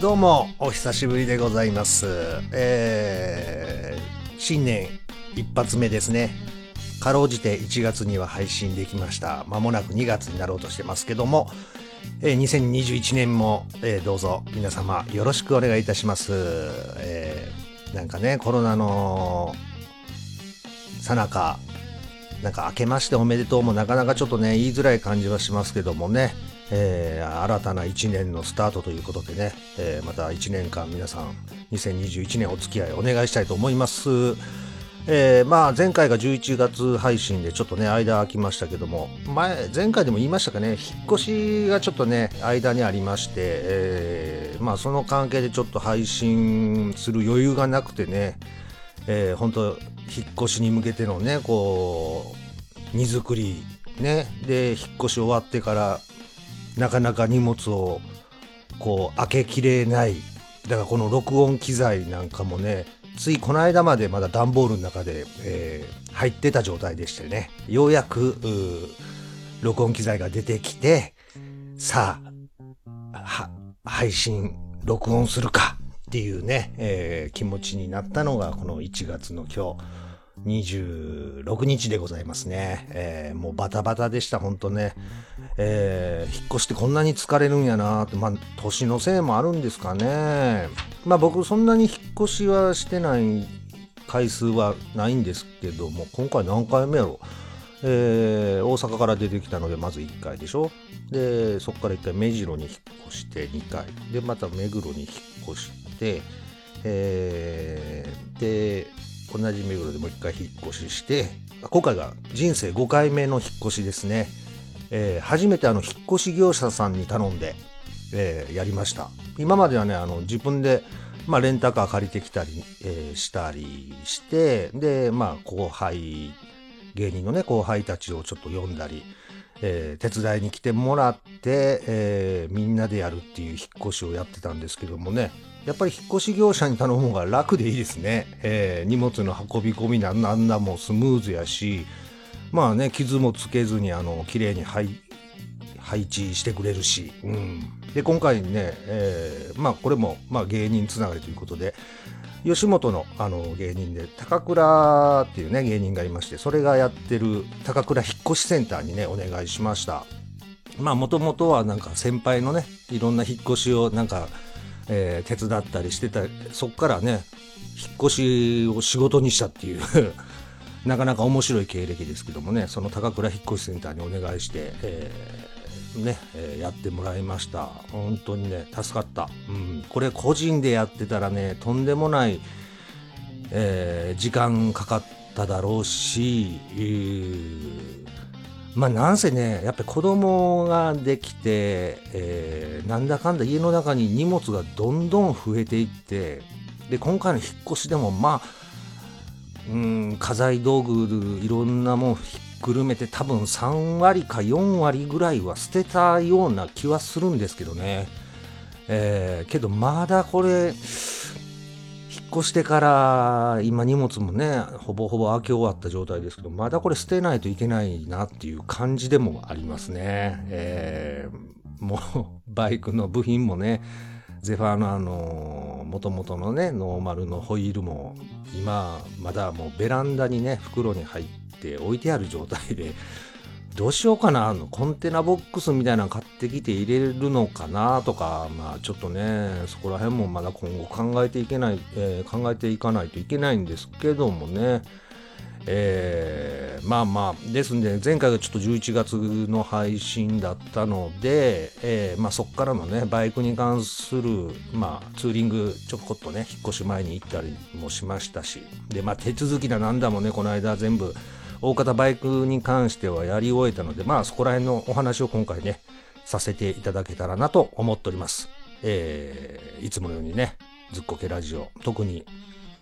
どうもお久しぶりでございます。えー、新年一発目ですね。かろうじて1月には配信できました。まもなく2月になろうとしてますけども、えー2021年も、えーどうぞ皆様よろしくお願いいたします。えーなんかね、コロナのさなか、なんか明けましておめでとうもなかなかちょっとね、言いづらい感じはしますけどもね、えー新たな1年のスタートということでね、えーまた1年間皆さん2021年お付き合いお願いしたいと思います。えーまあ前回が11月配信でちょっとね間空きましたけども前前回でも言いましたかね引っ越しがちょっとね間にありまして、えーまあその関係でちょっと配信する余裕がなくてね、えー、本当引っ越しに向けてのねこう荷造りねで引っ越し終わってからなかなか荷物をこう開けきれない。だからこの録音機材なんかもねついこの間までまだ段ボールの中で、えー入ってた状態でしてね。ようやく録音機材が出てきてさあ配信録音するかっていうね、えー気持ちになったのがこの1月の今日。26日でございますね、えーもうバタバタでした本当ね、えー引っ越してこんなに疲れるんやなって。まあ年のせいもあるんですかね。まあ僕そんなに引っ越しはしてない回数はないんですけども今回何回目やろえー大阪から出てきたのでまず1回でしょ。でそこから1回目白に引っ越して2回。でまた目黒に引っ越してえーで同じ目黒でもう1回引っ越しして今回が人生5回目の引っ越しですね、えー初めてあの引っ越し業者さんに頼んで、えーやりました。今まではねあの自分でまあ、レンタカー借りてきたり、えーしたりしてでまあ後輩芸人のね後輩たちをちょっと呼んだり、えー手伝いに来てもらって、えーみんなでやるっていう引っ越しをやってたんですけどもねやっぱり引っ越し業者に頼む方が楽でいいですね、えー荷物の運び込みなんなんだもスムーズやしまあね傷もつけずにあの綺麗に配配置してくれるし、うん、で今回ね、えーまあこれも、まあ、芸人つながりということで吉本のあの芸人で高倉っていうね芸人がいましてそれがやってる高倉引っ越しセンターにねお願いしました。まあもともとはなんか先輩のねいろんな引っ越しをなんか、えー手伝ったりしてたそっからね引っ越しを仕事にしたっていう なかなか面白い経歴ですけどもねその高倉引っ越しセンターにお願いして、えーね、えーやってもらいました。本当にね助かった、うん、これ個人でやってたらねとんでもない、えー時間かかっただろうし、えーまあなんせねやっぱり子供ができて、えーなんだかんだ家の中に荷物がどんどん増えていってで今回の引っ越しでもまあうん家財道具いろんなもんひっくるめて多分3割か4割ぐらいは捨てたような気はするんですけどね、えーけどまだこれ越してから今荷物もねほぼほぼ開け終わった状態ですけどまだこれ捨てないといけないなっていう感じでもありますね、えーもう バイクの部品もねゼファーのあの元々のねノーマルのホイールも今まだもうベランダにね袋に入って置いてある状態でどうしようかなあのコンテナボックスみたいなの買ってきて入れるのかなとかまあちょっとねそこら辺もまだ今後考えていけない、えー考えていかないといけないんですけどもね。えーまあまあですんで前回がちょっと11月の配信だったので、えーまあ、そこからのねバイクに関する、まあ、ツーリングちょこっとね引っ越し前に行ったりもしましたしで、まあ、手続きだなんだもねこの間全部大型バイクに関してはやり終えたのでまあそこら辺のお話を今回ねさせていただけたらなと思っております。えーいつものようにねずっこけラジオ特に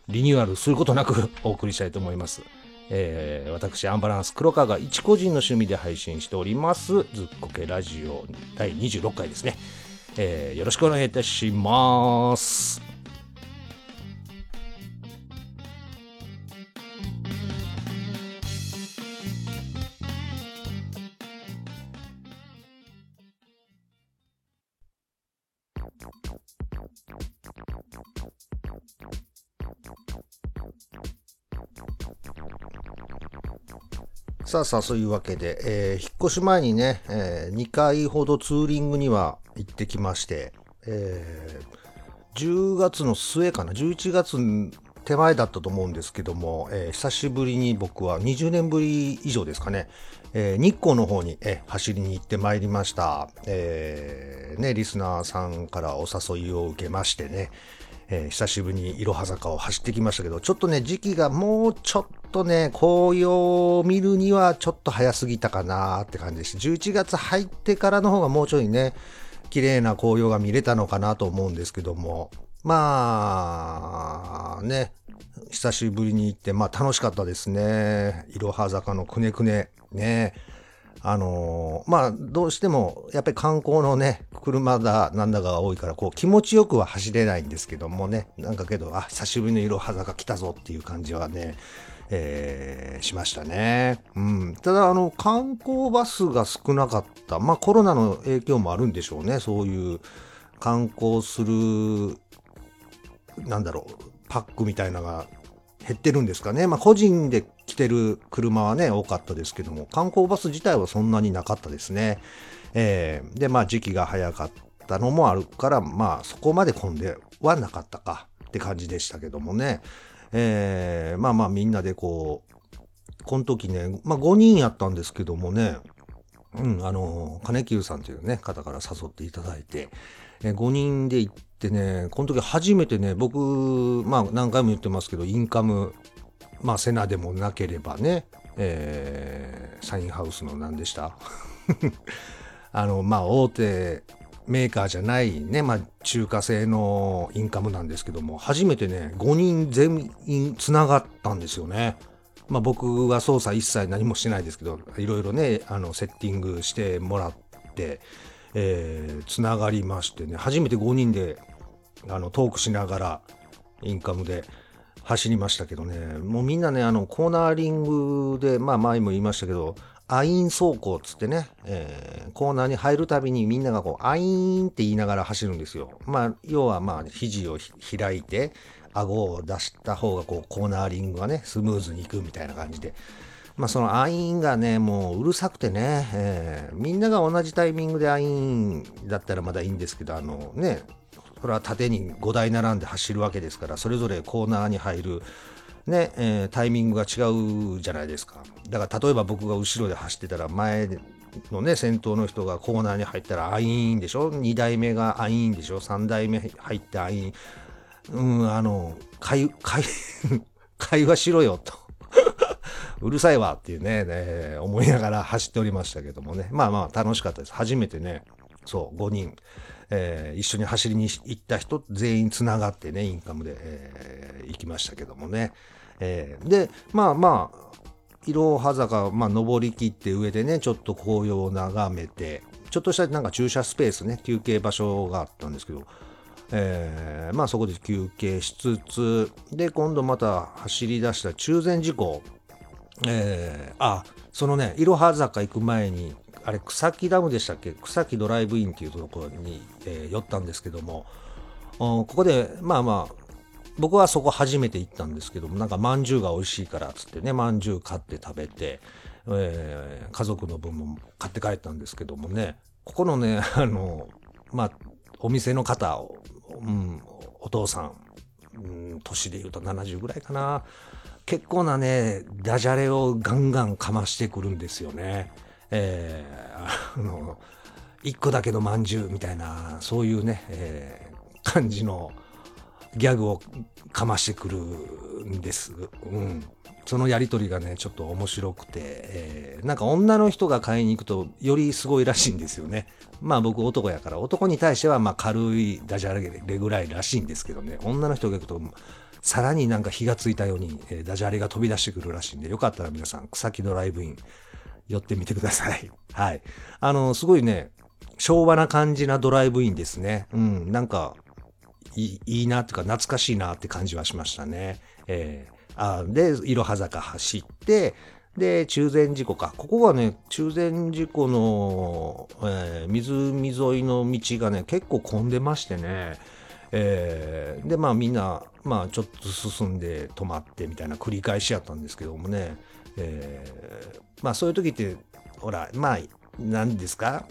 リニューアルすることなく お送りしたいと思います。えー私、アンバランス黒川が一個人の趣味で配信しております、ずっこけラジオ第26回ですね。えーよろしくお願いいたします。さあさあ、そういうわけで、えー、引っ越し前にね、えー、2回ほどツーリングには行ってきまして、えー、10月の末かな、11月手前だったと思うんですけども、えー、久しぶりに僕は20年ぶり以上ですかね、えー、日光の方に、えー、走りに行ってまいりました。えー、ね、リスナーさんからお誘いを受けましてね、えー、久しぶりにいろは坂を走ってきましたけど、ちょっとね、時期がもうちょっとね、紅葉を見るにはちょっと早すぎたかなって感じでした。11月入ってからの方がもうちょいね、綺麗な紅葉が見れたのかなと思うんですけども、まあ、ね、久しぶりに行って、まあ楽しかったですね。いろは坂のくねくね、ね。あのー、まあ、どうしても、やっぱり観光のね、車だ、なんだが多いから、こう、気持ちよくは走れないんですけどもね、なんかけど、あ、久しぶりの色肌が来たぞっていう感じはね、えー、しましたね。うん。ただ、あの、観光バスが少なかった。まあ、コロナの影響もあるんでしょうね。そういう観光する、なんだろう、パックみたいなのが減ってるんですかね。まあ、個人で来てる車はね、多かったですけども、観光バス自体はそんなになかったですね。えー、で、まあ、時期が早かったのもあるから、まあ、そこまで混んではなかったかって感じでしたけどもね。えー、まあまあ、みんなでこう、この時ね、まあ、5人やったんですけどもね、うん、あの、金久さんというね、方から誘っていただいて、え5人で行ってね、この時初めてね、僕、まあ何回も言ってますけど、インカム、まあセナでもなければね、えー、サインハウスの何でした？あの、まあ大手メーカーじゃないね、まあ中華製のインカムなんですけども、初めてね、5人全員繋がったんですよね。まあ僕は操作一切何もしないですけど、いろいろね、あの、セッティングしてもらって、えー、つながりましてね、初めて5人であのトークしながらインカムで走りましたけどね、もうみんなね、あのコーナーリングで、まあ前も言いましたけど、アイン走行っつってね、えー、コーナーに入るたびにみんながこう、アインって言いながら走るんですよ。まあ、要はまあ、肘を開いて、顎を出した方がこう、コーナーリングがね、スムーズにいくみたいな感じで。まあ、そのアインがね、もううるさくてね、えー、みんなが同じタイミングでアインだったらまだいいんですけど、あのね、それは縦に5台並んで走るわけですから、それぞれコーナーに入る、ね、えー、タイミングが違うじゃないですか。だから例えば僕が後ろで走ってたら前のね、先頭の人がコーナーに入ったらアインでしょ ?2 台目がアインでしょ ?3 台目入ってアイン。うん、あの、会、会、会話しろよと。うるさいわっていうね、ね、思いながら走っておりましたけどもね。まあまあ楽しかったです。初めてね、そう、5人、えー、一緒に走りに行った人全員つながってね、インカムで、えー、行きましたけどもね。えー、で、まあまあ、いろは坂、まあ、登り切って上でね、ちょっと紅葉を眺めて、ちょっとしたなんか駐車スペースね、休憩場所があったんですけど、えー、まあそこで休憩しつつ、で、今度また走り出した中禅寺湖。えー、あ、そのね、いろは坂行く前に、あれ、草木ダムでしたっけ？草木ドライブインっていうところに、えー、寄ったんですけども、ここで、まあまあ、僕はそこ初めて行ったんですけども、なんか饅頭が美味しいからっつってね、饅頭買って食べて、えー、家族の分も買って帰ったんですけどもね、ここのね、あの、まあ、お店の方を、うん、お父さん、うん、年で言うと70ぐらいかな、結構なね、ダジャレをガンガンかましてくるんですよね。えー、あの、一個だけのまんじゅうみたいな、そういうね、えー、感じのギャグをかましてくるんです。うん。そのやりとりがね、ちょっと面白くて、えー、なんか女の人が買いに行くとよりすごいらしいんですよね。まあ僕男やから男に対してはまあ軽いダジャレぐらいらしいんですけどね、女の人が行くとさらになんか火がついたように、えー、ダジャレが飛び出してくるらしいんで、よかったら皆さん、草木ドライブイン、寄ってみてください。はい。あの、すごいね、昭和な感じなドライブインですね。うん、なんか、いいいなっていうか、懐かしいなって感じはしましたね。えー、あで、いろは坂走って、で、中禅寺湖か。ここがね、中禅寺湖の、えー、湖沿いの道がね、結構混んでましてね、えー、でまあみんなまあちょっと進んで止まってみたいな繰り返しやったんですけどもね、えー、まあそういう時ってほらまあ何ですか？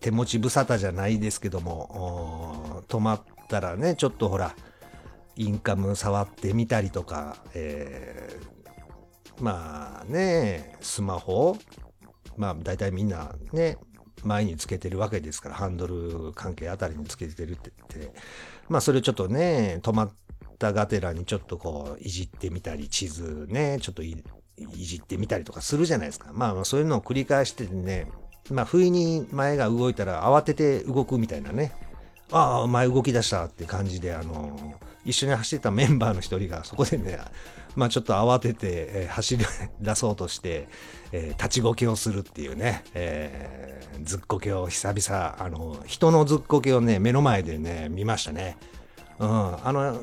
手持ち無沙汰じゃないですけども止まったらねちょっとほらインカム触ってみたりとか、えー、まあねスマホまあ大体みんなね前につけてるわけですからハンドル関係あたりにつけてるって言ってまあそれちょっとね止まったがてらにちょっとこういじってみたり地図ねちょっといじってみたりとかするじゃないですか。まあそういうのを繰り返してねまあ不意に前が動いたら慌てて動くみたいなね。ああ前動き出したって感じであの一緒に走ってたメンバーの一人がそこでね まあちょっと慌てて、走り出そうとして、え、立ちこけをするっていうね、えー、ずっこけを久々、あの、人のずっこけをね、目の前でね、見ましたね。うん。あの、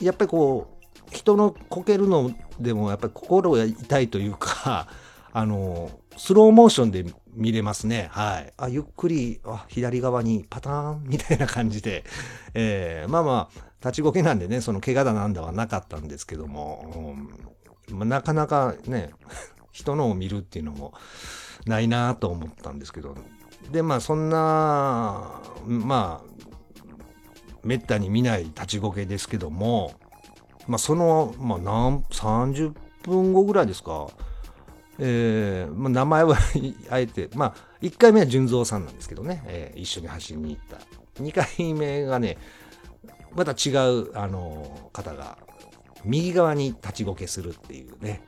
やっぱりこう、人のこけるのでもやっぱり心が痛いというか、あの、スローモーションで見れますね。はい。あ、ゆっくり、あ、左側にパターンみたいな感じで、えー、まあまあ、立ちこけなんでね、その怪我だなんだはなかったんですけども、うん、なかなかね、人のを見るっていうのもないなと思ったんですけど、で、まあそんな、まあ、めったに見ない立ちこけですけども、まあその、まあ何、30分後ぐらいですか、えーまあ、名前は あえて、まあ、1回目は純三さんなんですけどね、えー、一緒に走りに行った。2回目がね、また違う、あの方が、右側に立ちこけするっていうね。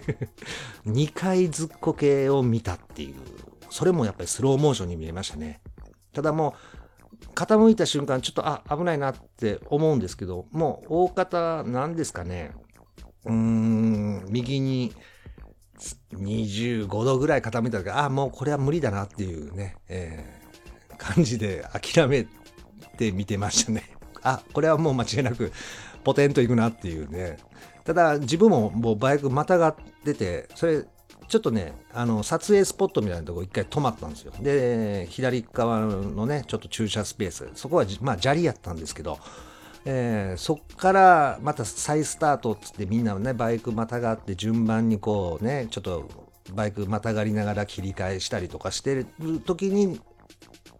2回ずっこけを見たっていう、それもやっぱりスローモーションに見えましたね。ただもう、傾いた瞬間、ちょっと、あ、危ないなって思うんですけど、もう、大方、なんですかね。うーん、右に25度ぐらい傾いた時、あ、もうこれは無理だなっていうね、えー、感じで諦めて見てましたね。あ、これはもう間違いなくポテンといくなっていうね。ただ自分ももうバイクまたがってて、それちょっとね、あの、撮影スポットみたいなとこ一回止まったんですよ。で、左側のね、ちょっと駐車スペース、そこは、まあ、砂利やったんですけど、えー、そっからまた再スタートっつってみんなね、バイクまたがって順番にこうね、ちょっとバイクまたがりながら切り替えしたりとかしてる時に、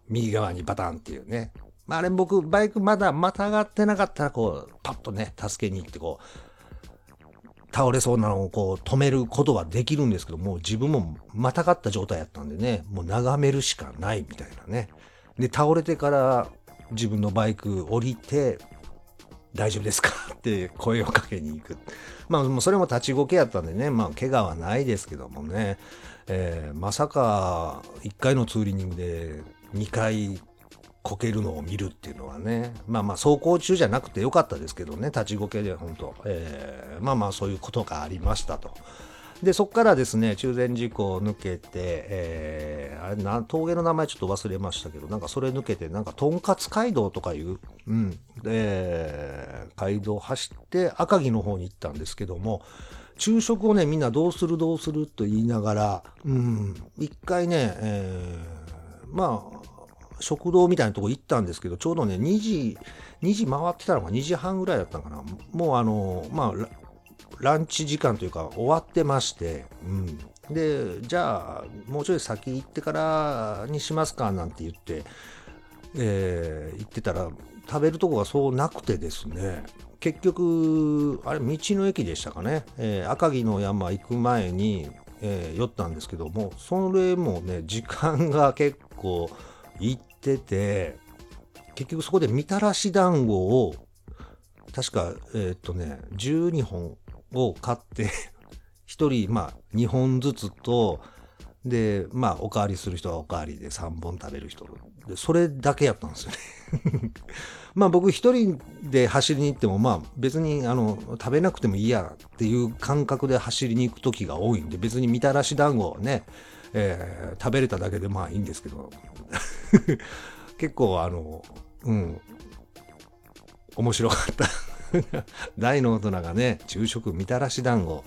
右側にバタンっていうね、まあ、あれ僕、バイクまだまたがってなかったら、こう、パッとね、助けに行って、こう、倒れそうなのをこう止めることはできるんですけども、自分もまたがった状態やったんでね、もう眺めるしかないみたいなね。で、倒れてから自分のバイク降りて、大丈夫ですか？って声をかけに行く。まあ、それも立ちこけやったんでね、まあ、怪我はないですけどもね、えー、まさか1回のツーリングで2回こけるのを見るっていうのはね、まあまあ走行中じゃなくてよかったですけどね、立ちこけで本当、えー、まあまあそういうことがありましたと。で、そこからですね、中禅寺湖を抜けて、えー、あれな、峠の名前ちょっと忘れましたけど、なんかそれ抜けて、なんか、とんかつ街道とかいう、うん、で、街道を走って赤城の方に行ったんですけども、昼食をね、みんなどうするどうすると言いながら、うん、一回ね、えー、まあ、食堂みたいなとこ行ったんですけど、ちょうどね、2時、2時回ってたのが2時半ぐらいだったのかな？もうあの、まあ、ランチ時間というか終わってまして、うん。で、じゃあ、もうちょい先行ってからにしますかなんて言って、えー、行ってたら、食べるとこがそうなくてですね、結局、あれ、道の駅でしたかね、えー、赤城の山行く前に、えー、寄ったんですけども、それもね、時間が結構行ってて、結局そこでみたらし団子を、確か、えー、っとね、12本を買って 1人、まあ、2本ずつと、で、まあ、おかわりする人はおかわりで3本食べる人。で、それだけやったんですよね まあ僕一人で走りに行っても、まあ別にあの食べなくてもいいやっていう感覚で走りに行く時が多いんで、別にみたらし団子をね、えー、食べれただけでまあいいんですけど、結構あの、うん、面白かった 大の大人がね、昼食みたらし団子、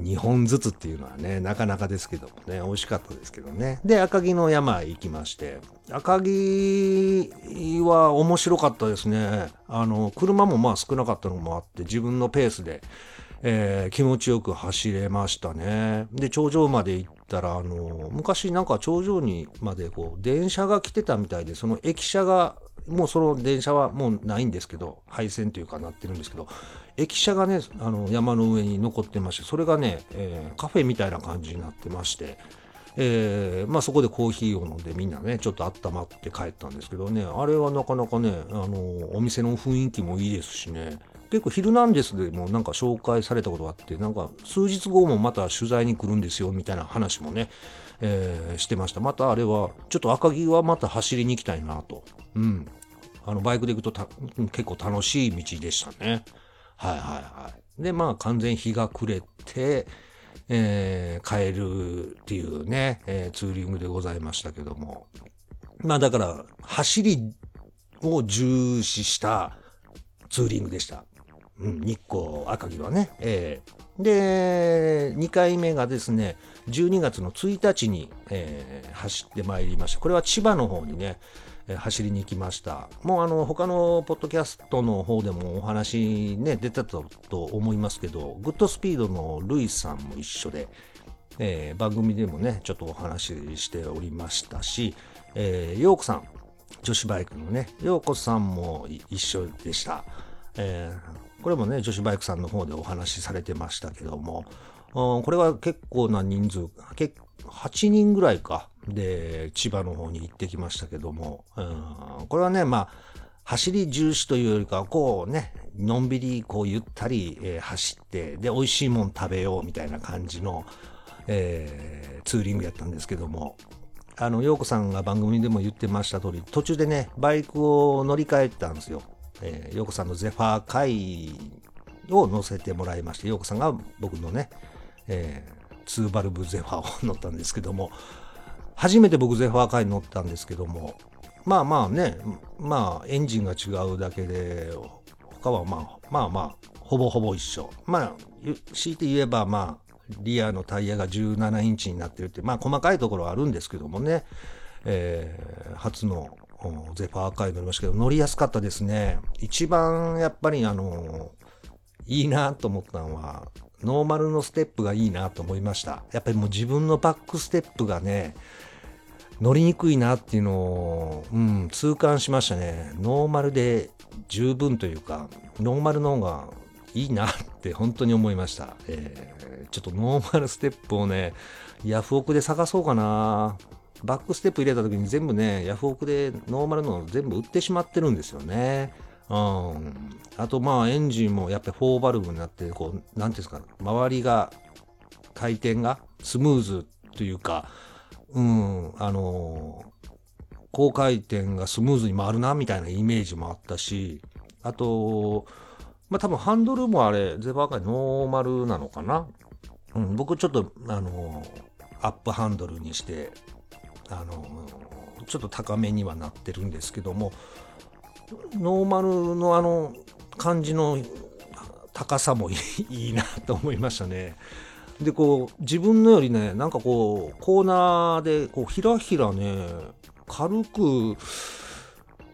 2本ずつっていうのはね、なかなかですけどもね、美味しかったですけどね。で、赤城の山行きまして、赤城は面白かったですね。あの、車もまあ少なかったのもあって、自分のペースで、えー、気持ちよく走れましたね。で、頂上まで行ったら、あの、昔なんか頂上にまでこう、電車が来てたみたいで、その駅舎が、もうその電車はもうないんですけど、廃線というかなってるんですけど、駅舎がね、あの、山の上に残ってまして、それがね、えー、カフェみたいな感じになってまして、えー、まあそこでコーヒーを飲んでみんなね、ちょっと温まって帰ったんですけどね、あれはなかなかね、あの、お店の雰囲気もいいですしね、結構「ヒルナンデス」でもなんか紹介されたことがあってなんか数日後もまた取材に来るんですよみたいな話もね、えー、してました。またあれはちょっと赤城はまた走りに行きたいなと。うん。あのバイクで行くと結構楽しい道でしたね。はいはいはい。でまあ完全日が暮れてえー、帰るっていうね、えー、ツーリングでございましたけども。まあだから、走りを重視したツーリングでした。うん、日光赤城はね。えー、で、2回目がですね、12月の1日に、えー、走ってまいりました。これは千葉の方にね、走りに行きました。もうあの、他のポッドキャストの方でもお話ね、出てたと思いますけど、グッドスピードのルイさんも一緒で、えー、番組でもね、ちょっとお話ししておりましたし、えー、ヨークさん、女子バイクのね、ヨーコさんも一緒でした。えーこれもね、女子バイクさんの方でお話しされてましたけども、これは結構な人数、8人ぐらいか、で、千葉の方に行ってきましたけども、これはね、まあ、走り重視というよりかは、こうね、のんびり、こうゆったり、えー、走って、で、美味しいもん食べようみたいな感じの、えー、ツーリングやったんですけども、あの、陽子さんが番組でも言ってました通り、途中でね、バイクを乗り換えたんですよ。えー、陽子さんのゼファー会を乗せてもらいまして、陽子さんが僕のね、えー、2バルブゼファーを乗ったんですけども、初めて僕ゼファー会に乗ったんですけども、まあまあね、まあエンジンが違うだけで、他はまあまあまあ、ほぼほぼ一緒。まあ、強いて言えばまあ、リアのタイヤが17インチになってるって、まあ細かいところはあるんですけどもね、えー、初のゼファー会乗りましたけど、乗りやすかったですね。一番やっぱりあの、いいなと思ったのは、ノーマルのステップがいいなと思いました。やっぱりもう自分のバックステップがね、乗りにくいなっていうのを、うん、痛感しましたね。ノーマルで十分というか、ノーマルの方がいいなって本当に思いました。えー、ちょっとノーマルステップをね、ヤフオクで探そうかな。バックステップ入れた時に全部ね、ヤフオクでノーマルの全部売ってしまってるんですよね。うん。あとまあエンジンもやっぱり4バルブになって、こう、なんていうんですか、周りが、回転がスムーズというか、うん、あの高回転がスムーズに回るな、みたいなイメージもあったし、あと、まあ多分ハンドルもあれ、ゼバー界ノーマルなのかな。うん、僕ちょっと、あのアップハンドルにしてあのちょっと高めにはなってるんですけどもノーマルのあの感じの高さもいいなと思いましたね。でこう自分のよりねなんかこうコーナーでこうひらひらね軽く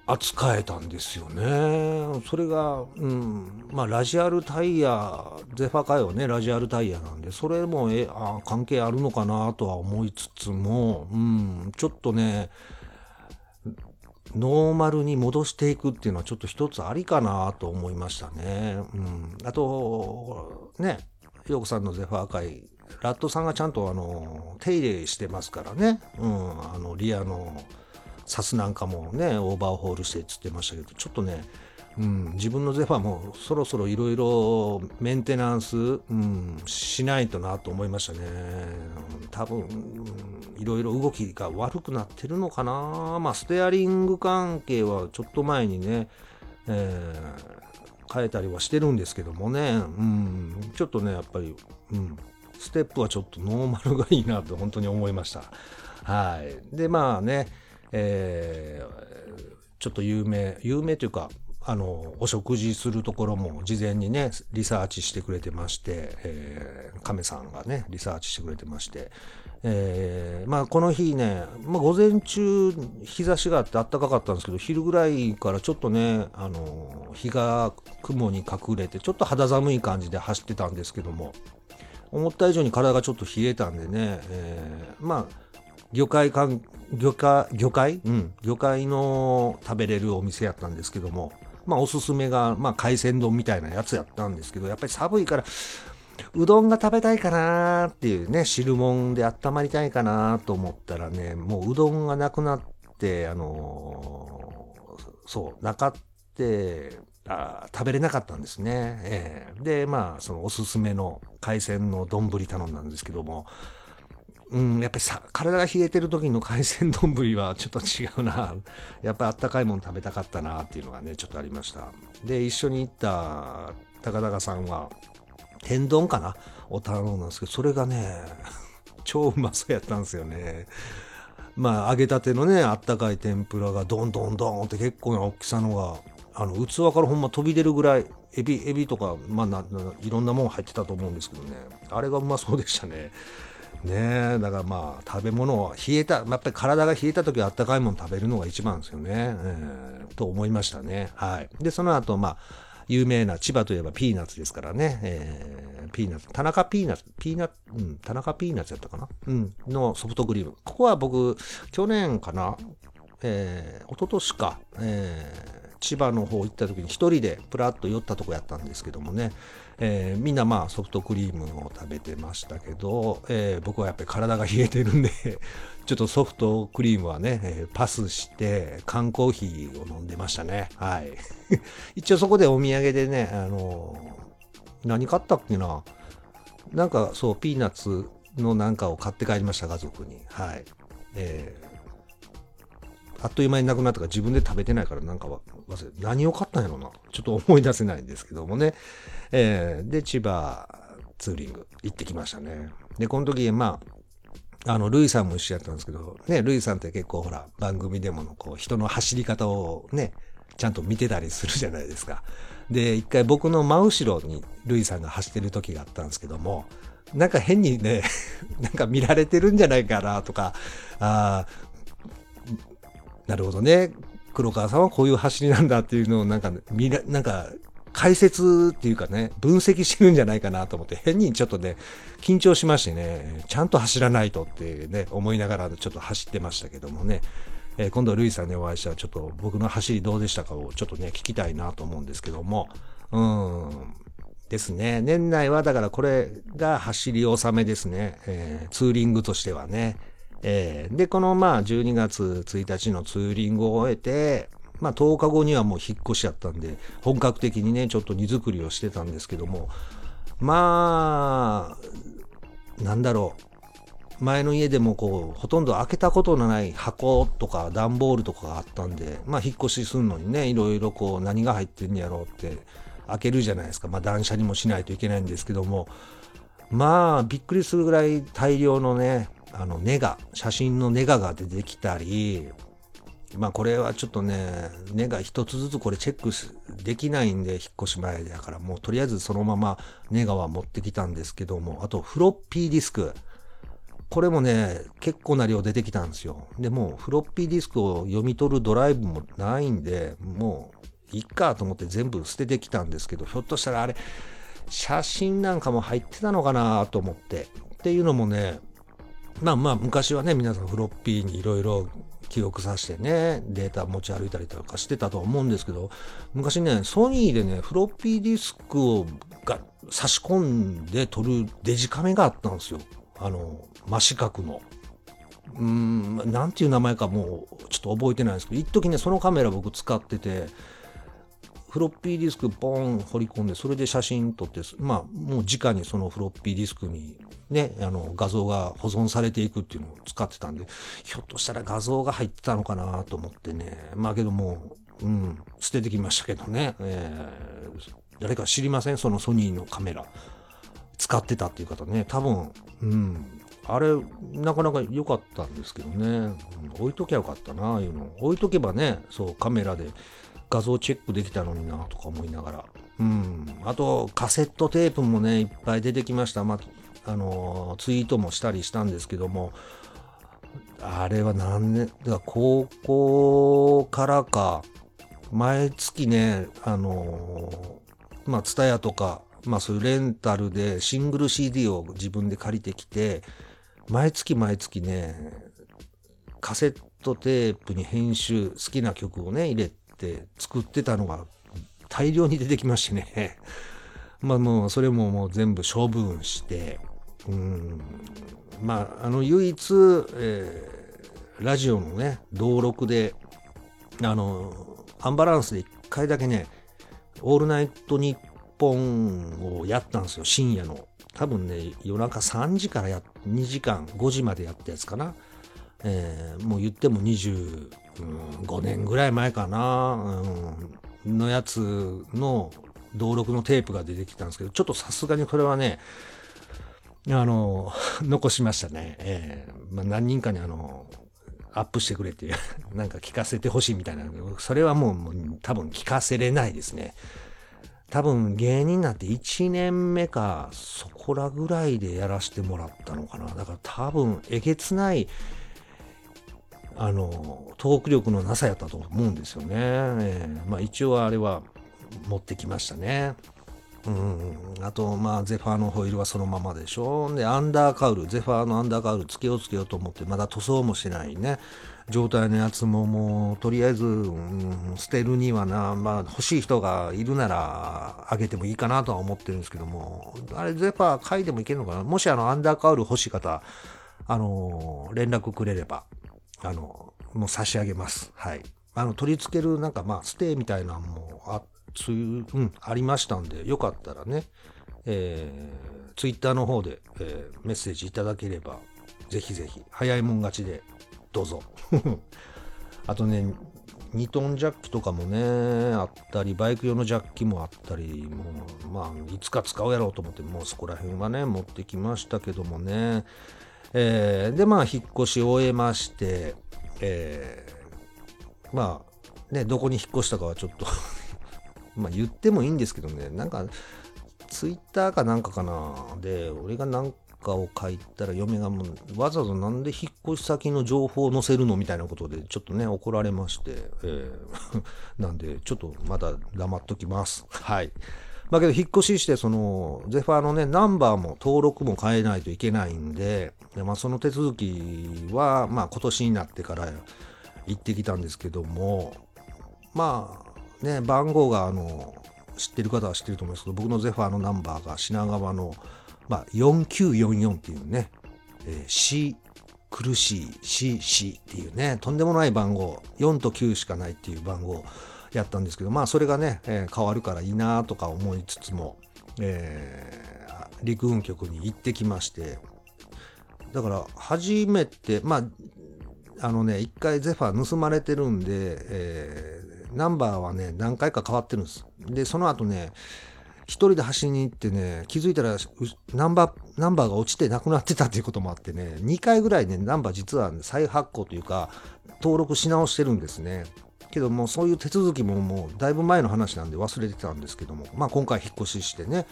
扱えたんですよね。それが、うん、まあラジアルタイヤ、ゼファカイはね、ラジアルタイヤなんで、それもえあ関係あるのかなとは思いつつも、うん、ちょっとね、ノーマルに戻していくっていうのはちょっと一つありかなと思いましたね。うん、あと、ね、ヨーコさんのゼファー界、ラットさんがちゃんとあの、手入れしてますからね。うん、あの、リアの、サスなんかもね、オーバーホールしてっつってましたけど、ちょっとね、うん、自分のゼファーもそろそろいろいろメンテナンス、うん、しないとなと思いましたね。多分、いろいろ動きが悪くなってるのかな。まあ、ステアリング関係はちょっと前にね、えー、変えたりはしてるんですけどもね、うん、ちょっとね、やっぱり、うん、ステップはちょっとノーマルがいいなと本当に思いました。はい。で、まあね、えー、ちょっと有名、有名というか、あの、お食事するところも事前にね、リサーチしてくれてまして、えー、亀さんがね、リサーチしてくれてまして、えー、まあこの日ね、まあ、午前中日差しがあって暖かかったんですけど、昼ぐらいからちょっとね、あの、日が雲に隠れて、ちょっと肌寒い感じで走ってたんですけども、思った以上に体がちょっと冷えたんでね、えー、まあ、魚介かん、魚介、魚介？うん、魚介の食べれるお店やったんですけども、まあおすすめが、まあ海鮮丼みたいなやつやったんですけど、やっぱり寒いから、うどんが食べたいかなっていうね、汁物で温まりたいかなと思ったらね、もううどんがなくなって、あのー、そう、なかって、あ食べれなかったんですね。えー、で、まあ、そのおすすめの海鮮の丼頼んだんですけども、うん、やっぱりさ、体が冷えてる時の海鮮丼はちょっと違うな。やっぱりあったかいもの食べたかったなっていうのがね、ちょっとありました。で、一緒に行った高高さんは、天丼かな？を頼んだんですけど、それがね、超うまそうやったんですよね。まあ、揚げたてのね、あったかい天ぷらがどんどんどんって結構な大きさのが、あの、器からほんま飛び出るぐらい、エビ、エビとか、まあ、いろんなもん入ってたと思うんですけどね。あれがうまそうでしたね。ねだからまあ、食べ物は冷えた、やっぱり体が冷えた時はあったかいもの食べるのが一番ですよね。えー、と思いましたね。はい。で、その後、まあ、有名な千葉といえばピーナッツですからね、えー、ピーナッツ、田中ピーナッツ、ピーナッツ、うん、田中ピーナッツやったかなうん、のソフトクリーム。ここは僕、去年かなえー、一昨年か、えー、千葉の方行った時に一人でプラッと寄ったとこやったんですけどもね、えー、みんなまあソフトクリームを食べてましたけど、えー、僕はやっぱり体が冷えてるんで ちょっとソフトクリームはね、えー、パスして缶コーヒーを飲んでましたね。はい。一応そこでお土産でね、あの何買ったっけな？なんかそう、ピーナッツのなんかを買って帰りました、家族に。はい。えー、あっという間になくなったから自分で食べてないからなんか忘れ、何を買ったんやろうな。ちょっと思い出せないんですけどもね。えー、で、千葉ツーリング行ってきましたね。で、この時、まあ、あの、ルイさんも一緒やったんですけど、ね、ルイさんって結構ほら、番組でもの、こう、人の走り方をね、ちゃんと見てたりするじゃないですか。で、一回僕の真後ろにルイさんが走ってる時があったんですけども、なんか変にね、なんか見られてるんじゃないかなとか、ああなるほどね。黒川さんはこういう走りなんだっていうのをなんか、見ら、なんか解説っていうかね、分析してるんじゃないかなと思って、変にちょっとね、緊張しましてね、ちゃんと走らないとってね、思いながらちょっと走ってましたけどもね、えー、今度ルイさんにお会いしたらちょっと僕の走りどうでしたかをちょっとね、聞きたいなと思うんですけども、うん、ですね。年内はだからこれが走り納めですね。えー、ツーリングとしてはね。えー、で、このまあ12月1日のツーリングを終えて、まあ10日後にはもう引っ越しやったんで、本格的にね、ちょっと荷造りをしてたんですけども、まあ、なんだろう。前の家でもこう、ほとんど開けたことのない箱とか段ボールとかがあったんで、まあ引っ越しするのにね、いろいろこう何が入ってんやろうって開けるじゃないですか。まあ断捨離もしないといけないんですけども、まあびっくりするぐらい大量のね、あのネガ、写真のネガが出てきたり、まあこれはちょっとね、根が一つずつこれチェックできないんで、引っ越し前だから、もうとりあえずそのままネガは持ってきたんですけども、あとフロッピーディスク。これもね、結構な量出てきたんですよ。で、もうフロッピーディスクを読み取るドライブもないんで、もういっかと思って全部捨ててきたんですけど、ひょっとしたらあれ、写真なんかも入ってたのかなと思って。っていうのもね、まあまあ昔はね、皆さんフロッピーにいろいろ記憶させてね、データ持ち歩いたりとかしてたと思うんですけど、昔ね、ソニーでね、フロッピーディスクをが差し込んで撮るデジカメがあったんですよ。あの、真四角の。うーん、なんていう名前かもうちょっと覚えてないんですけど、一時ね、そのカメラ僕使ってて、フロッピーディスクボーン掘り込んで、それで写真撮って、まあ、もう直にそのフロッピーディスクにね、あの、画像が保存されていくっていうのを使ってたんで、ひょっとしたら画像が入ってたのかなと思ってね。まあけども、うん、捨ててきましたけどね。えー、誰か知りません？そのソニーのカメラ。使ってたっていう方ね。多分、うん。あれ、なかなか良かったんですけどね。置いときゃよかったな、ああいうの。置いとけばね、そう、カメラで画像チェックできたのになとか思いながら。うん。あと、カセットテープもね、いっぱい出てきました。まあ、あの、ツイートもしたりしたんですけども、あれは何年、だ高校からか、毎月ね、あのー、まあ、ツタヤとか、まあそういうレンタルでシングル CD を自分で借りてきて、毎月毎月ね、カセットテープに編集、好きな曲をね、入れて作ってたのが大量に出てきましてね。まあもうそれももう全部処分して、まああの唯一、えー、ラジオのね、登録で、あの、アンバランスで一回だけね、オールナイトニッ本をやったんですよ、深夜の。多分ね、夜中3時からや、2時間、5時までやったやつかな。えー、もう言っても25年ぐらい前かな、うん、のやつの登録のテープが出てきたんですけど、ちょっとさすがにこれはね、あの、残しましたね。えー、まあ、何人かにあの、アップしてくれっていう、なんか聞かせてほしいみたいな、それはもうもう多分聞かせれないですね。多分芸人になって1年目か、そこらぐらいでやらせてもらったのかな。だから多分、えげつない、あの、トーク力のなさやったと思うんですよね。えー、まあ一応あれは持ってきましたね。うん、あと、まあ、ゼファーのホイールはそのままでしょ。で、アンダーカウル、ゼファーのアンダーカウルつけようつけようと思って、まだ塗装もしないね。状態のやつももう、とりあえず、うん、捨てるにはな、まあ、欲しい人がいるなら、あげてもいいかなとは思ってるんですけども、あれ、ゼファー買いでもいけるのかな？もし、あの、アンダーカウル欲しい方、あの、連絡くれれば、あの、もう差し上げます。はい。あの、取り付ける、なんか、まあ、ステーみたいなのもあっそう、うん、ありましたんで、よかったらね、えー、ツイッターの方で、えー、メッセージいただければ、ぜひぜひ、早いもん勝ちで、どうぞ。あとね、2トンジャッキとかもね、あったり、バイク用のジャッキもあったり、もう、まあ、いつか使うやろうと思って、もうそこら辺はね、持ってきましたけどもね。えー、で、まあ、引っ越し終えまして、えー、まあ、ね、どこに引っ越したかはちょっとまあ言ってもいいんですけどね、なんか、ツイッターかなんかかな。で、俺がなんかを書いたら嫁がもう、わざわざなんで引っ越し先の情報を載せるのみたいなことで、ちょっとね、怒られまして、えー なんで、ちょっとまだ黙っときます。はい。まあけど、引っ越しして、その、ゼファーのね、ナンバーも登録も変えないといけないんで、でまあ、その手続きは、まあ、今年になってから行ってきたんですけども、まあ、ね、番号があの知ってる方は知ってると思いますけど、僕のゼファーのナンバーが品川の、まあ、4944っていうね、えー、死、苦しい、死、死っていうね、とんでもない番号、4と9しかないっていう番号やったんですけど、まあそれがね、えー、変わるからいいなとか思いつつも、えー、陸運局に行ってきまして、だから初めて、まあ、あのね、一回ゼファー盗まれてるんで、えナンバーはね、何回か変わってるんです。で、その後ね、一人で走りに行ってね、気づいたらナンバー、ナンバーが落ちてなくなってたっていうこともあってね、2回ぐらいね、ナンバー実は再発行というか、登録し直してるんですね。けども、そういう手続きももうだいぶ前の話なんで忘れてたんですけども、まあ今回引っ越ししてね、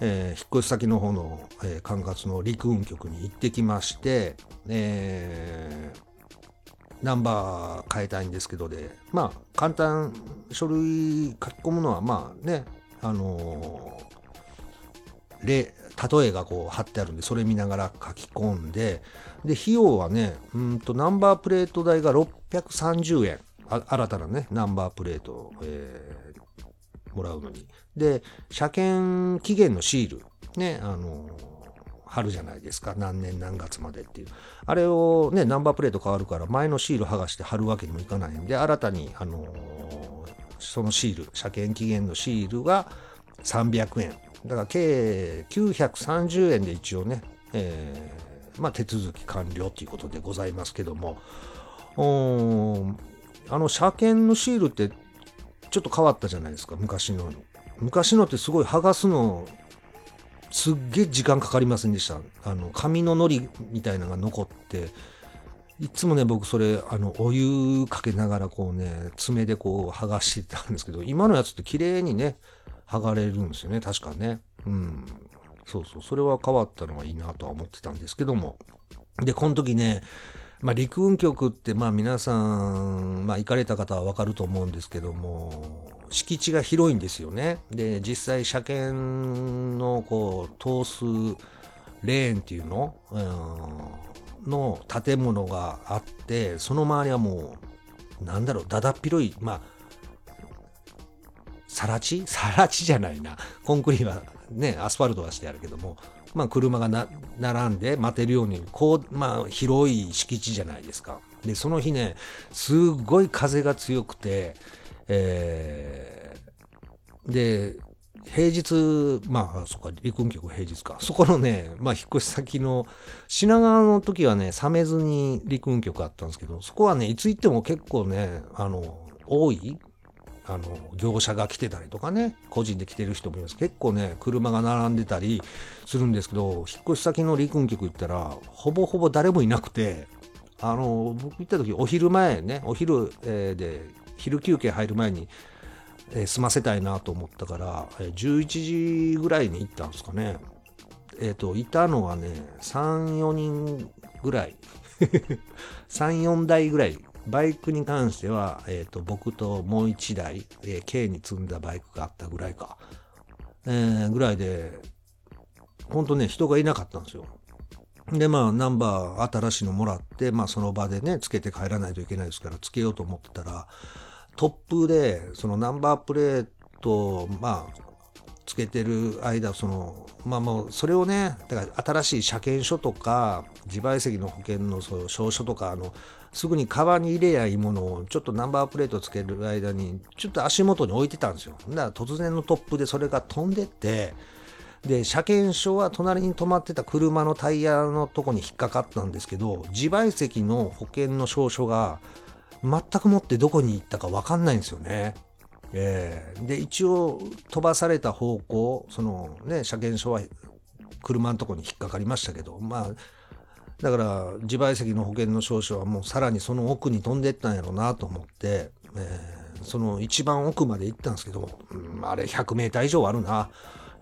えー、引っ越し先の方の、えー、管轄の陸運局に行ってきまして、えーナンバー変えたいんですけどで、まあ、簡単、書類書き込むのは、まあね、あのー、例、例えがこう貼ってあるんで、それ見ながら書き込んで、で、費用はね、うんと、ナンバープレート代が630円。新たなね、ナンバープレートを、えー、もらうのに。で、車検期限のシール、ね、あのー貼るじゃないですか。何年何月までっていう。あれをね、ナンバープレート変わるから前のシール剥がして貼るわけにもいかないんで、新たに、あの、そのシール、車検期限のシールが300円。だから計930円で一応ね、えー、まあ手続き完了ということでございますけども、あの車検のシールってちょっと変わったじゃないですか、昔の。昔のってすごい剥がすのすっげえ時間かかりませんでした。あの、紙の糊みたいなのが残って、いつもね、僕それ、あの、お湯かけながらこうね、爪でこう剥がしてたんですけど、今のやつって綺麗にね、剥がれるんですよね、確かね。うん。そうそう、それは変わったのがいいなとは思ってたんですけども。で、この時ね、まあ、陸運局って、まあ、皆さん、まあ、行かれた方はわかると思うんですけども、敷地が広いんですよね。で、実際、車検の、こう、通すレーンっていうの、うん、の建物があって、その周りはもう、なんだろう、だだっ広い、まあ、さら地さら地じゃないな。コンクリはね、アスファルトはしてあるけども、まあ、車がな並んで待てるように、こう、まあ、広い敷地じゃないですか。で、その日ね、すっごい風が強くて、えー、で、平日、まあ、そっか、陸運局平日か。そこのね、まあ、引っ越し先の、品川の時はね、冷めずに陸運局あったんですけど、そこはね、いつ行っても結構ね、あの、多いあの、業者が来てたりとかね、個人で来てる人もいます。結構ね、車が並んでたりするんですけど、引っ越し先の陸運局行ったら、ほぼほぼ誰もいなくて、あの、僕行った時、お昼前ね、お昼、えー、で、昼休憩入る前に、えー、済ませたいなと思ったから、えー、11時ぐらいに行ったんですかね。えっ、ー、と、いたのはね、3、4人ぐらい。3、4台ぐらいバイクに関しては、えっ、ー、と、僕ともう一台、えー、K に積んだバイクがあったぐらいか。えー、ぐらいで、ほんとね、人がいなかったんですよ。で、まあ、ナンバー新しいのもらって、まあ、その場でね、つけて帰らないといけないですから、つけようと思ってたら、トップで、そのナンバープレート、まあ、つけてる間、その、まあもう、それをね、だから新しい車検証とか、自賠責の保険のそう証書とか、あの、すぐにカバンに入れやいいものを、ちょっとナンバープレートつける間に、ちょっと足元に置いてたんですよ。だから突然のトップでそれが飛んでって、で、車検証は隣に止まってた車のタイヤのとこに引っかかったんですけど、自賠責の保険の証書が全くもってどこに行ったかわかんないんですよね。えー、で、一応飛ばされた方向、そのね、車検証は車のとこに引っかかりましたけど、まあ、だから自賠責の保険の証書はもうさらにその奥に飛んでったんやろうなと思って、えー、その一番奥まで行ったんですけど、うん、あれ100メーター以上あるな。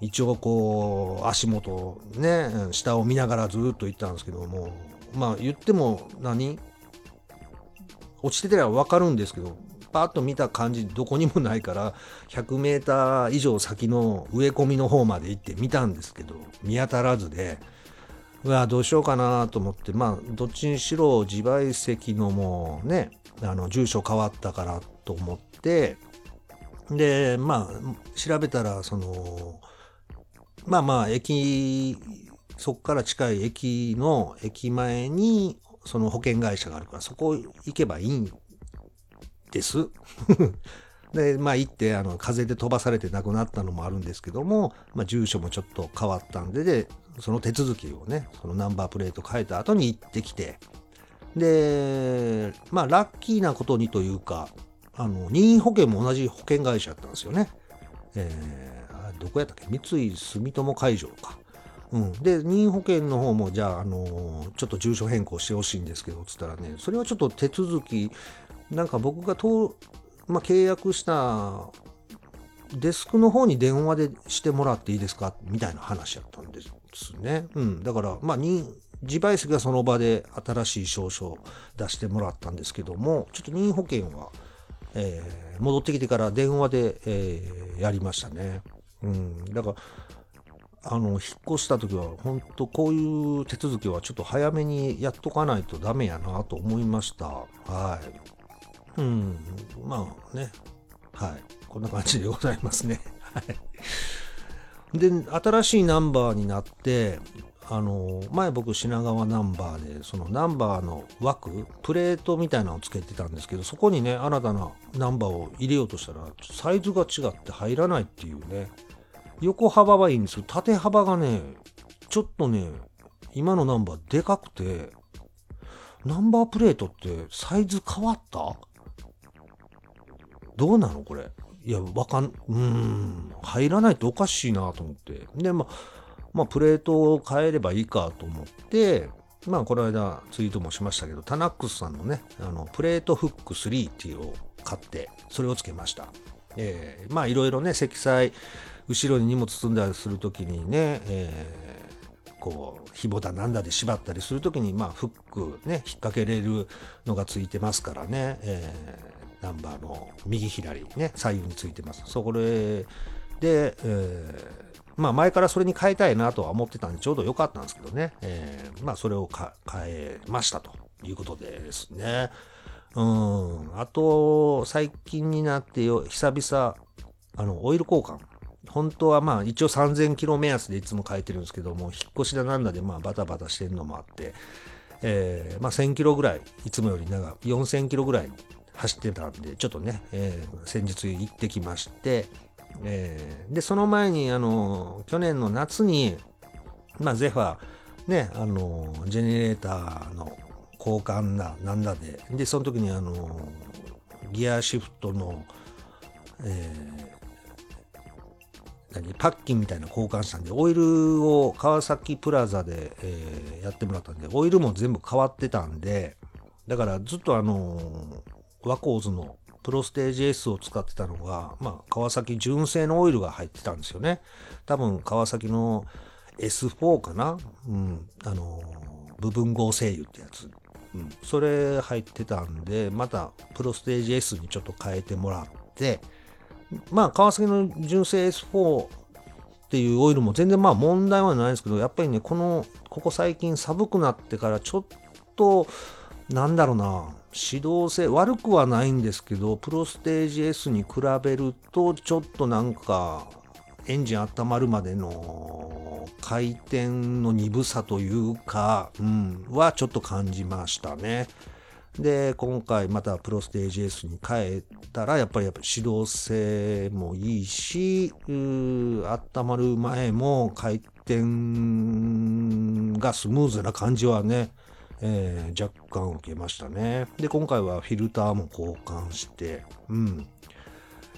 一応こう足元ね、下を見ながらずっと行ったんですけども、まあ言っても何？落ちててりゃわかるんですけど、パッと見た感じどこにもないから100メーター以上先の植え込みの方まで行って見たんですけど見当たらずでうわどうしようかなと思ってまあどっちにしろ自賠責のもうねあの住所変わったからと思ってでまあ調べたらそのまあまあ駅そこから近い駅の駅前にその保険会社があるからそこ行けばいいんです。で、まあ行って、あの、風で飛ばされて亡くなったのもあるんですけども、まあ住所もちょっと変わったんで、で、その手続きをね、そのナンバープレート変えた後に行ってきて、で、まあラッキーなことにというか、あの、任意保険も同じ保険会社だったんですよね。えー、どこやったっけ？三井住友海上か。うん、で任意保険の方もじゃあ、あのー、ちょっと住所変更してほしいんですけどつったらねそれはちょっと手続きなんか僕がと、まあ、契約したデスクの方に電話でしてもらっていいですか？みたいな話やったんですよですね。うん。だから、まあ、自賠責はその場で新しい証書を出してもらったんですけども、ちょっと任意保険は、えー、戻ってきてから電話で、えー、やりましたね。うん。だから、あの、引っ越した時は、本当こういう手続きはちょっと早めにやっとかないとダメやなと思いました。はい。うん、まあね、はい、こんな感じでございますね。はい。で、新しいナンバーになって、あの、前僕品川ナンバーで、そのナンバーの枠、プレートみたいなのをつけてたんですけど、そこにね、新たなナンバーを入れようとしたら、サイズが違って入らないっていうね。横幅はいいんですけど、縦幅がね、ちょっとね、今のナンバーでかくて、ナンバープレートってサイズ変わった？どうなのこれ？いや、わかん、うん、入らないとおかしいなと思って。で、まあ、まあ、プレートを変えればいいかと思って、まあこの間ツイートもしましたけどタナックスさんのねあのプレートフック3っていうを買ってそれをつけました、えー、まあいろいろね積載後ろに荷物積んだりする時にね、えー、こう紐だなんだで縛ったりする時にまあフックね引っ掛けれるのがついてますからね、えー、ナンバーの右左ね左右についてますそこでで、えーまあ前からそれに変えたいなとは思ってたんでちょうど良かったんですけどね、えー、まあそれを変えましたということですね。うん。あと、最近になってよ、久々、あの、オイル交換。本当はまあ一応3000キロ目安でいつも書いてるんですけども、引っ越しだなんだでまあバタバタしてるのもあって、えー、まあ1000キロぐらい、いつもより長く、4000キロぐらい走ってたんで、ちょっとね、えー、先日行ってきまして、えー、で、その前に、あの、去年の夏に、まあ、ゼファー、ね、あの、ジェネレーターの交換だ、なんだで、で、その時に、あの、ギアシフトの、えー、何パッキンみたいな交換したんで、オイルを川崎プラザで、えー、やってもらったんで、オイルも全部変わってたんで、だからずっとあのワコーズのプロステージ S を使ってたのが、まあ、川崎純正のオイルが入ってたんですよね。多分、川崎の S4 かな？うん。あの、部分合成油ってやつ。うん。それ入ってたんで、また、プロステージ S にちょっと変えてもらって、まあ、川崎の純正 S4 っていうオイルも全然まあ問題はないんですけど、やっぱりね、この、ここ最近寒くなってからちょっと、なんだろうな、指導性悪くはないんですけどプロステージ S に比べるとちょっとなんかエンジン温まるまでの回転の鈍さというか、うん、はちょっと感じましたね。で、今回またプロステージ S に変えたら、やっぱりやっぱ指導性もいいし、うー温まる前も回転がスムーズな感じはね、えー、若干受けましたね。で、今回はフィルターも交換して、うん。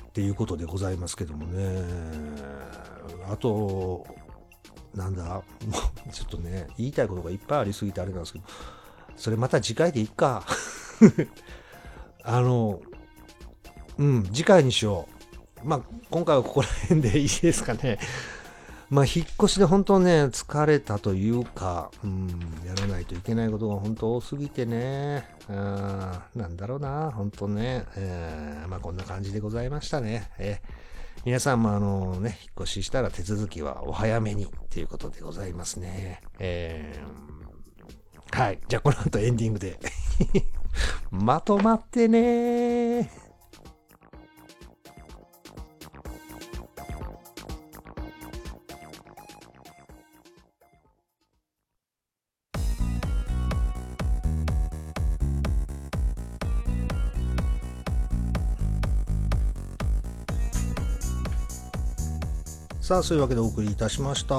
っていうことでございますけどもね。あと、なんだ、も うちょっとね、言いたいことがいっぱいありすぎてあれなんですけど、それまた次回でいっか。あの、うん、次回にしよう。まあ、今回はここら辺でいいですかね。まあ、引っ越しで本当ね、疲れたというか、うん、やらないといけないことが本当多すぎてね、うん、なんだろうな、本当ね、えー、まあ、こんな感じでございましたね。えー、皆さんもあのね、引っ越ししたら手続きはお早めにっていうことでございますね。えー、はい。じゃあこの後エンディングで まとまってねさあ、そういうわけでお送りいたしました。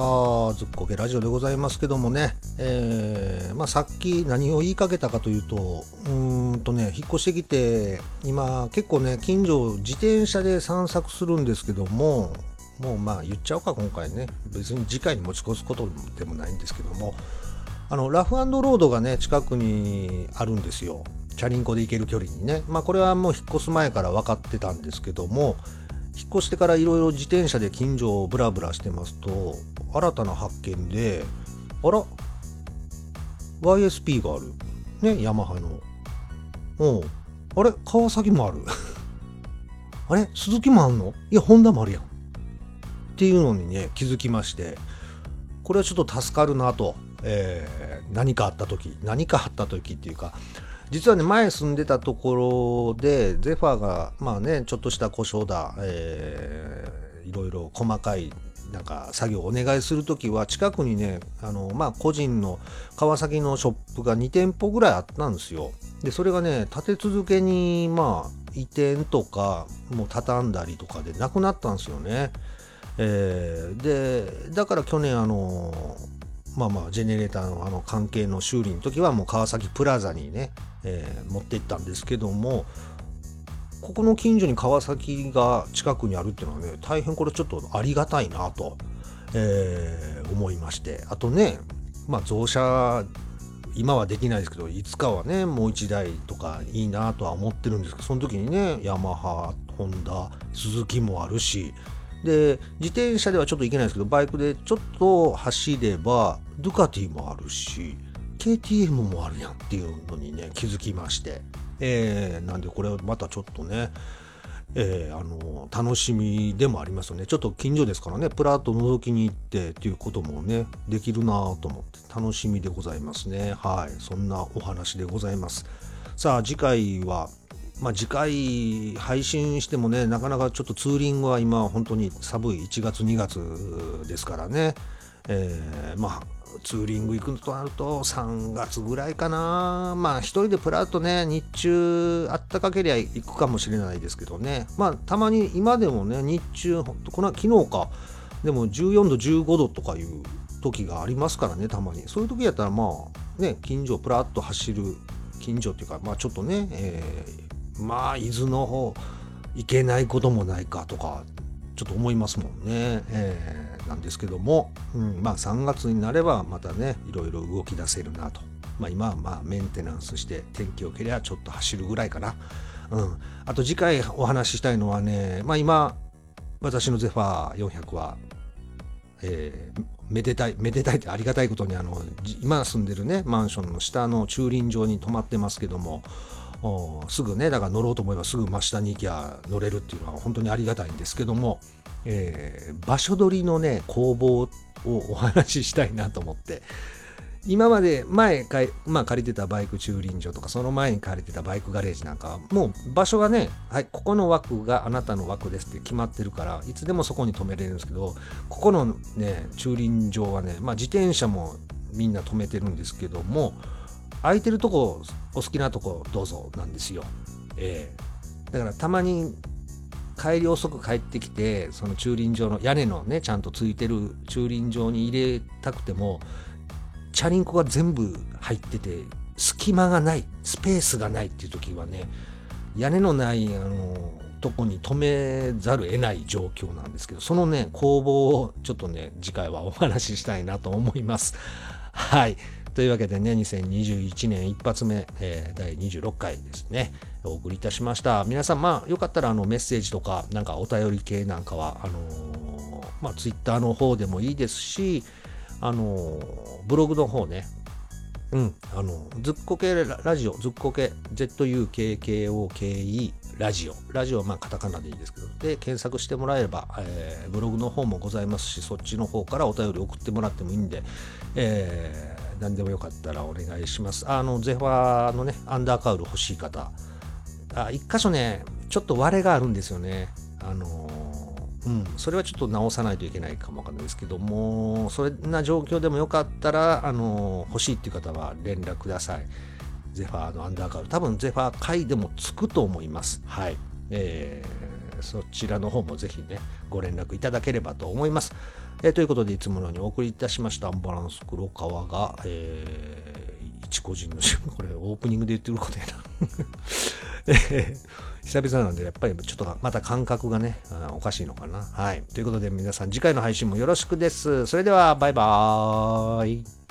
ずっこけラジオでございますけどもね、えー、まあ、さっき何を言いかけたかというと、うーんとね、引っ越してきて、今結構ね、近所自転車で散策するんですけども、もうまあ言っちゃおうか、今回ね。別に次回に持ち越すことでもないんですけども、あの、ラフロードがね、近くにあるんですよ。チャリンコで行ける距離にね。まあこれはもう引っ越す前から分かってたんですけども、引っ越してからいろいろ自転車で近所をブラブラしてますと新たな発見であら YSP がある。ねヤマハの。う。んあれ川崎もある。あれ鈴木もあんの？いやホンダもあるやん。っていうのにね気づきまして。これはちょっと助かるなと、えー、何かあった時何かあった時っていうか実はね、前住んでたところで、ゼファーが、まあね、ちょっとした故障だ、えー、いろいろ細かい、なんか作業をお願いするときは、近くにね、あの、まあ個人の川崎のショップが2店舗ぐらいあったんですよ。で、それがね、立て続けに、まあ、移転とか、もう畳んだりとかでなくなったんですよね。えー、で、だから去年、あの、まあまあ、ジェネレーターのあの関係の修理の時はもう川崎プラザにね、えー、持って行ったんですけども、ここの近所に川崎が近くにあるっていうのはね、大変これちょっとありがたいなと、えー、思いまして。あとね、まあ増車今はできないですけどいつかはねもう1台とかいいなとは思ってるんですけどその時にねヤマハホンダスズキもあるしで自転車ではちょっと行けないですけどバイクでちょっと走ればドゥカティもあるし KTM もあるやんっていうのにね気づきまして。えー、なんでこれまたちょっとねえー、あの楽しみでもありますよね。ちょっと近所ですからねプラッと覗きに行ってっていうこともねできるなぁと思って楽しみでございますね。はいそんなお話でございます。さあ次回はまあ、次回配信してもねなかなかちょっとツーリングは今本当に寒い1月2月ですからね、えー、まあツーリング行くとなると3月ぐらいかな。まあ一人でプラッとね日中あったかけりゃ行くかもしれないですけどね。まあたまに今でもね日中ほんとこの昨日か。でも14度15度とかいう時がありますからねたまに。そういう時やったらまあね近所プラッと走る近所っていうかまあちょっとね、えー、まあ伊豆の方行けないこともないかとかちょっと思いますもんね。えー。なんですけども、うん、まあ3月になればまたねいろいろ動き出せるなと、まあ、今はまあメンテナンスして天気良ければちょっと走るぐらいかな、うん、あと次回お話ししたいのはね、まあ、今私のゼファー400は、えー、めでたいめでたいってありがたいことにあの今住んでるねマンションの下の駐輪場に泊まってますけどもすぐねだから乗ろうと思えばすぐ真下に行きゃ乗れるっていうのは本当にありがたいんですけどもえー、場所取りのね工房をお話ししたいなと思って今まで前か、まあ、借りてたバイク駐輪場とかその前に借りてたバイクガレージなんかはもう場所がね、はい、ここの枠があなたの枠ですって決まってるからいつでもそこに止めれるんですけどここのね駐輪場はね、まあ、自転車もみんな止めてるんですけども空いてるとこお好きなとこどうぞなんですよ。えー、だからたまに帰り遅く帰ってきてその駐輪場の屋根のねちゃんとついてる駐輪場に入れたくてもチャリンコが全部入ってて隙間がないスペースがないっていう時はね屋根のないあのとこに止めざるを得ない状況なんですけどそのね工房をちょっとね次回はお話ししたいなと思います。はいというわけでね、2021年一発目、えー、第26回ですね、お送りいたしました。皆さん、まあ、よかったらあのメッセージとか、なんかお便り系なんかは、あのー、まあ、ツイッターの方でもいいですし、あのー、ブログの方ね、うん、あの、ずっこけラジオ、ずっこけ、ZUKKOKE ラジオ。ラジオはまあカタカナでいいですけど、で、検索してもらえれば、えー、ブログの方もございますし、そっちの方からお便り送ってもらってもいいんで、えー、何でもよかったらお願いします。あの、ゼファーのね、アンダーカウル欲しい方、あ、一箇所ね、ちょっと割れがあるんですよね。あのうん、それはちょっと直さないといけないかもわかんないですけども、そんな状況でもよかったら、あの、欲しいっていう方は連絡ください。ゼファーのアンダーカール。多分ゼファー回でもつくと思います。はい。えー、そちらの方もぜひね、ご連絡いただければと思います。えー、ということで、いつものようにお送りいたしましたアンバランス黒川が、えー、一個人の、これオープニングで言ってることやな。えー久々なんで、やっぱりちょっとまた感覚がね、おかしいのかな。はい。ということで皆さん次回の配信もよろしくです。それでは、バイバーイ。